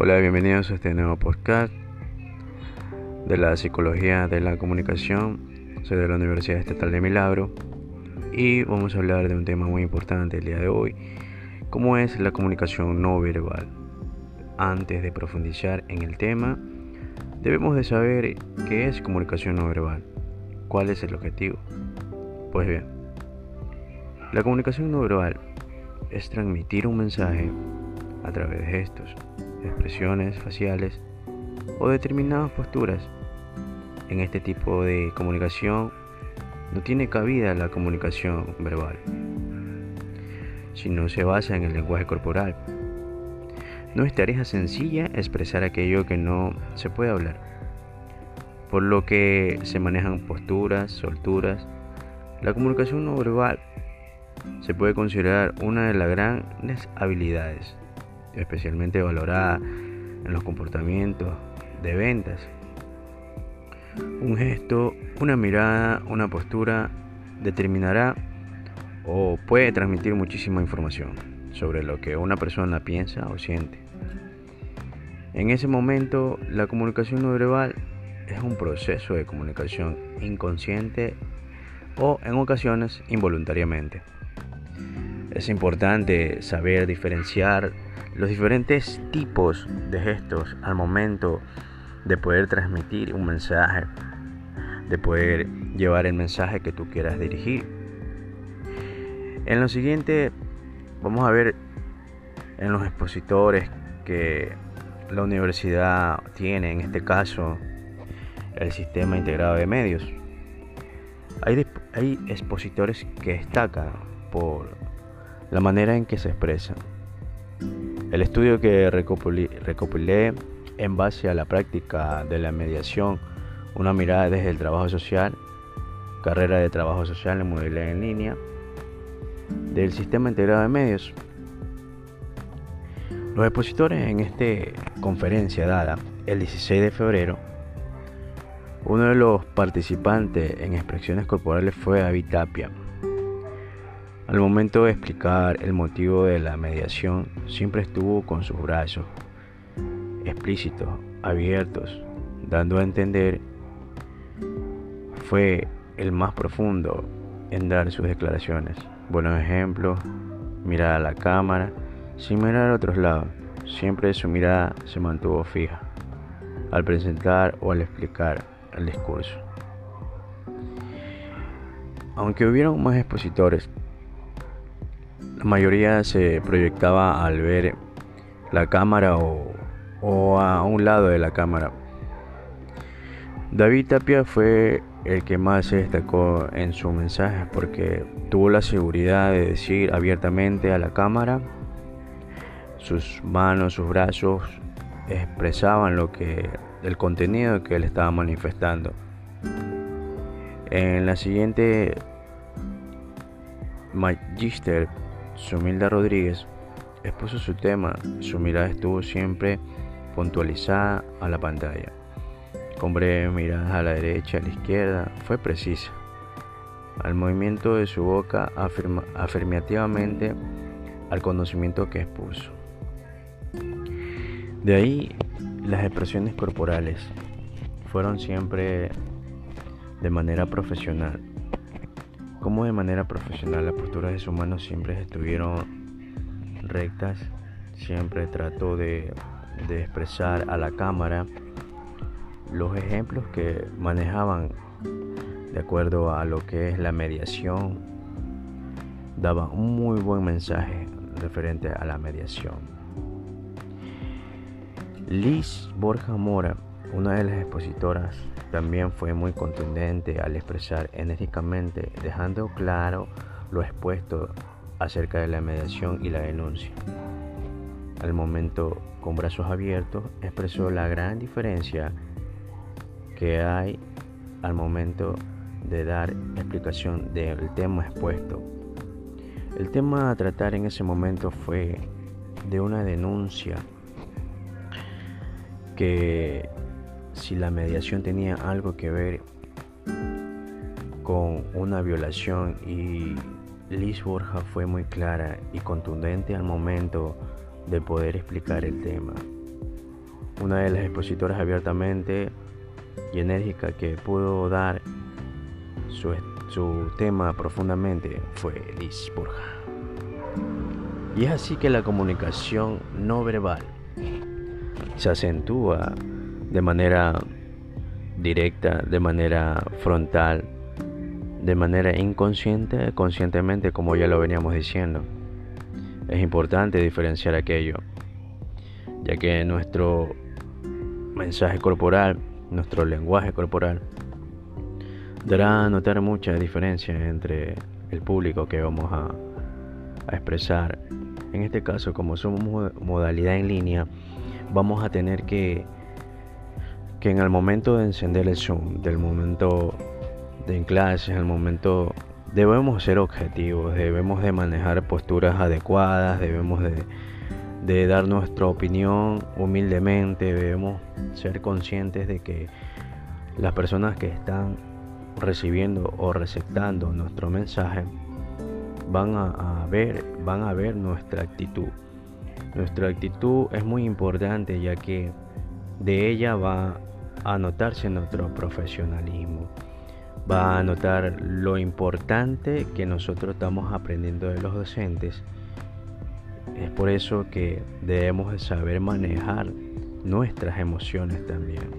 Hola, bienvenidos a este nuevo podcast de la psicología de la comunicación. Soy de la Universidad Estatal de Milagro y vamos a hablar de un tema muy importante el día de hoy, cómo es la comunicación no verbal. Antes de profundizar en el tema, debemos de saber qué es comunicación no verbal, cuál es el objetivo. Pues bien, la comunicación no verbal es transmitir un mensaje a través de gestos, expresiones faciales o determinadas posturas. En este tipo de comunicación no tiene cabida la comunicación verbal, sino se basa en el lenguaje corporal. No es tarea sencilla expresar aquello que no se puede hablar, por lo que se manejan posturas, solturas. La comunicación no verbal se puede considerar una de las grandes habilidades especialmente valorada en los comportamientos de ventas. Un gesto, una mirada, una postura determinará o puede transmitir muchísima información sobre lo que una persona piensa o siente. En ese momento, la comunicación no verbal es un proceso de comunicación inconsciente o en ocasiones involuntariamente. Es importante saber diferenciar los diferentes tipos de gestos al momento de poder transmitir un mensaje, de poder llevar el mensaje que tú quieras dirigir. En lo siguiente vamos a ver en los expositores que la universidad tiene, en este caso el sistema integrado de medios. Hay, hay expositores que destacan por la manera en que se expresan el estudio que recopilé, en base a la práctica de la mediación, una mirada desde el trabajo social, carrera de trabajo social en modelo en línea, del sistema integrado de medios. Los expositores en esta conferencia dada el 16 de febrero, uno de los participantes en expresiones corporales fue David Tapia, al momento de explicar el motivo de la mediación, siempre estuvo con sus brazos explícitos, abiertos, dando a entender, fue el más profundo en dar sus declaraciones. Buenos ejemplos, mirar a la cámara, sin mirar a otros lados, siempre su mirada se mantuvo fija al presentar o al explicar el discurso. Aunque hubieron más expositores, la mayoría se proyectaba al ver la cámara o, a un lado de la cámara. David Tapia fue el que más se destacó en su mensaje porque tuvo la seguridad de decir abiertamente a la cámara, sus manos, sus brazos expresaban lo que el contenido que él estaba manifestando. En la siguiente Magister Sumilda Rodríguez expuso su tema, su mirada estuvo siempre puntualizada a la pantalla, con breves miradas a la derecha, a la izquierda, fue precisa. Al movimiento de su boca afirmativamente al conocimiento que expuso. De ahí las expresiones corporales fueron siempre de manera profesional, como de manera profesional las posturas de sus manos siempre estuvieron rectas, siempre trató de, de expresar a la cámara los ejemplos que manejaban de acuerdo a lo que es la mediación, daba un muy buen mensaje referente a la mediación. Liz Borja Mora, una de las expositoras también fue muy contundente al expresar enérgicamente, dejando claro lo expuesto acerca de la mediación y la denuncia. Al momento, con brazos abiertos, expresó la gran diferencia que hay al momento de dar explicación del tema expuesto. El tema a tratar en ese momento fue de una denuncia que si la mediación tenía algo que ver con una violación y Liz Borja fue muy clara y contundente al momento de poder explicar el tema. una de las expositoras abiertamente y enérgica que pudo dar su, su tema profundamente fue Liz Borja. Y es así que la comunicación no verbal se acentúa de manera directa, de manera frontal, de manera inconsciente, conscientemente, como ya lo veníamos diciendo. Es importante diferenciar aquello, ya que nuestro mensaje corporal, nuestro lenguaje corporal, dará a notar mucha diferencia entre el público que vamos a expresar. En este caso, como somos modalidad en línea, vamos a tener que que en el momento de encender el Zoom, del momento de en clases, en momento debemos ser objetivos, debemos de manejar posturas adecuadas, debemos de, dar nuestra opinión humildemente, debemos ser conscientes de que las personas que están recibiendo o receptando nuestro mensaje van a, ver van a ver nuestra actitud. Nuestra actitud es muy importante ya que de ella va a notarse nuestro profesionalismo. Va a notar lo importante que nosotros estamos aprendiendo de los docentes. Es por eso que debemos de saber manejar nuestras emociones también.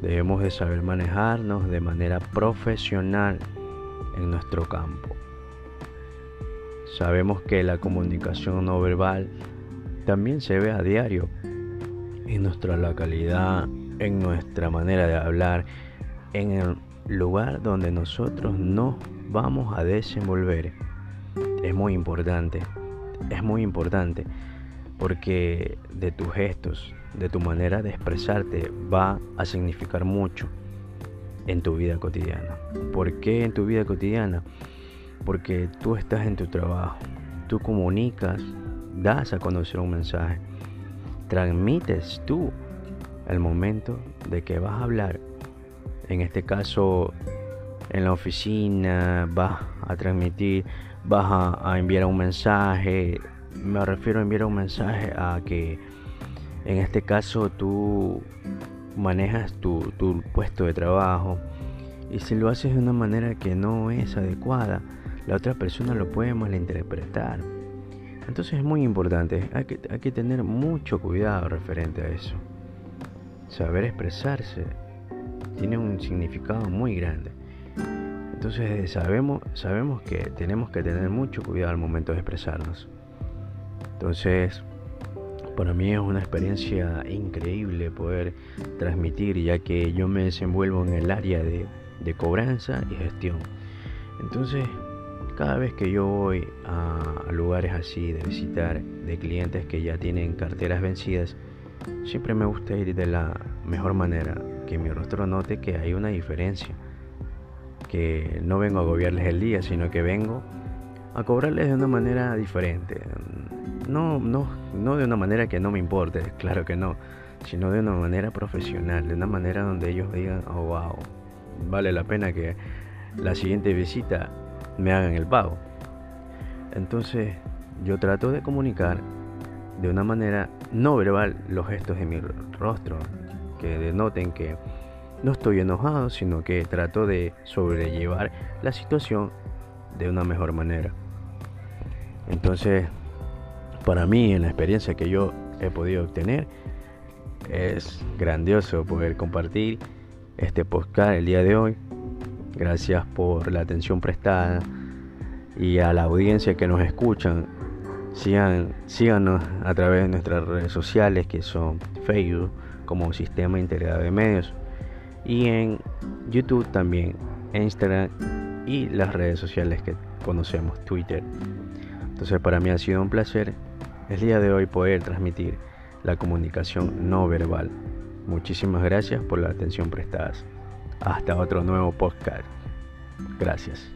Debemos de saber manejarnos de manera profesional en nuestro campo. Sabemos que la comunicación no verbal también se ve a diario en nuestra localidad, en nuestra manera de hablar, en el lugar donde nosotros nos vamos a desenvolver. Es muy importante, es muy importante, porque de tus gestos, de tu manera de expresarte, va a significar mucho en tu vida cotidiana. ¿Por qué en tu vida cotidiana? Porque tú estás en tu trabajo, tú comunicas, das a conocer un mensaje, transmites tú el momento de que vas a hablar, en este caso en la oficina, vas a transmitir, vas a, enviar un mensaje, me refiero a enviar un mensaje a que en este caso tú manejas tu, tu puesto de trabajo. Y si lo haces de una manera que no es adecuada, la otra persona lo puede malinterpretar. Entonces es muy importante, hay que, hay que tener mucho cuidado referente a eso saber expresarse tiene un significado muy grande. Entonces sabemos, sabemos que tenemos que tener mucho cuidado al momento de expresarnos. Entonces, para mí es una experiencia increíble poder transmitir, ya que yo me desenvuelvo en el área de, de cobranza y gestión. Entonces, cada vez que yo voy a lugares así de visitar de clientes que ya tienen carteras vencidas, Siempre me gusta ir de la mejor manera, que mi rostro note que hay una diferencia, que no vengo a agobiarles el día, sino que vengo a cobrarles de una manera diferente. No, no, no de una manera que no me importe, claro que no, sino de una manera profesional, de una manera donde ellos digan, oh wow, vale la pena que la siguiente visita me hagan el pago. Entonces yo trato de comunicar de una manera no verbal los gestos de mi rostro, que denoten que no estoy enojado, sino que trato de sobrellevar la situación de una mejor manera. Entonces, para mí, en la experiencia que yo he podido obtener, es grandioso poder compartir este podcast el día de hoy. Gracias por la atención prestada y a la audiencia que nos escuchan Sigan, síganos a través de nuestras redes sociales que son Facebook como Sistema Integrado de Medios y en YouTube también, Instagram y las redes sociales que conocemos, Twitter. Entonces para mí ha sido un placer el día de hoy poder transmitir la comunicación no verbal. Muchísimas gracias por la atención prestada. Hasta otro nuevo podcast. Gracias.